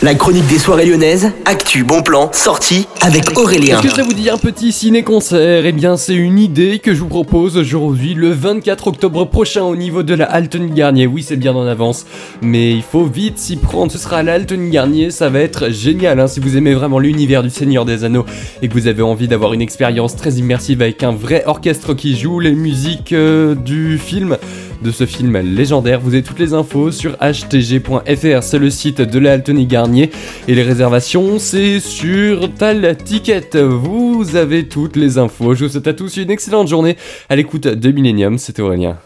La chronique des soirées lyonnaises, actu, bon plan, sortie avec Aurélien. Est-ce que je vais vous dire un petit ciné-concert? Eh bien, c'est une idée que je vous propose aujourd'hui, le 24 octobre prochain, au niveau de la Alton Garnier. Oui, c'est bien en avance, mais il faut vite s'y prendre. Ce sera la Garnier, ça va être génial. hein, si vous aimez vraiment l'univers du Seigneur des Anneaux et que vous avez envie d'avoir une expérience très immersive avec un vrai orchestre qui joue les musiques euh, du film de ce film légendaire. Vous avez toutes les infos sur htg.fr, c'est le site de la Altony Garnier. Et les réservations, c'est sur Tal Ticket. Vous avez toutes les infos. Je vous souhaite à tous une excellente journée à l'écoute de Millennium. C'était Aurélien.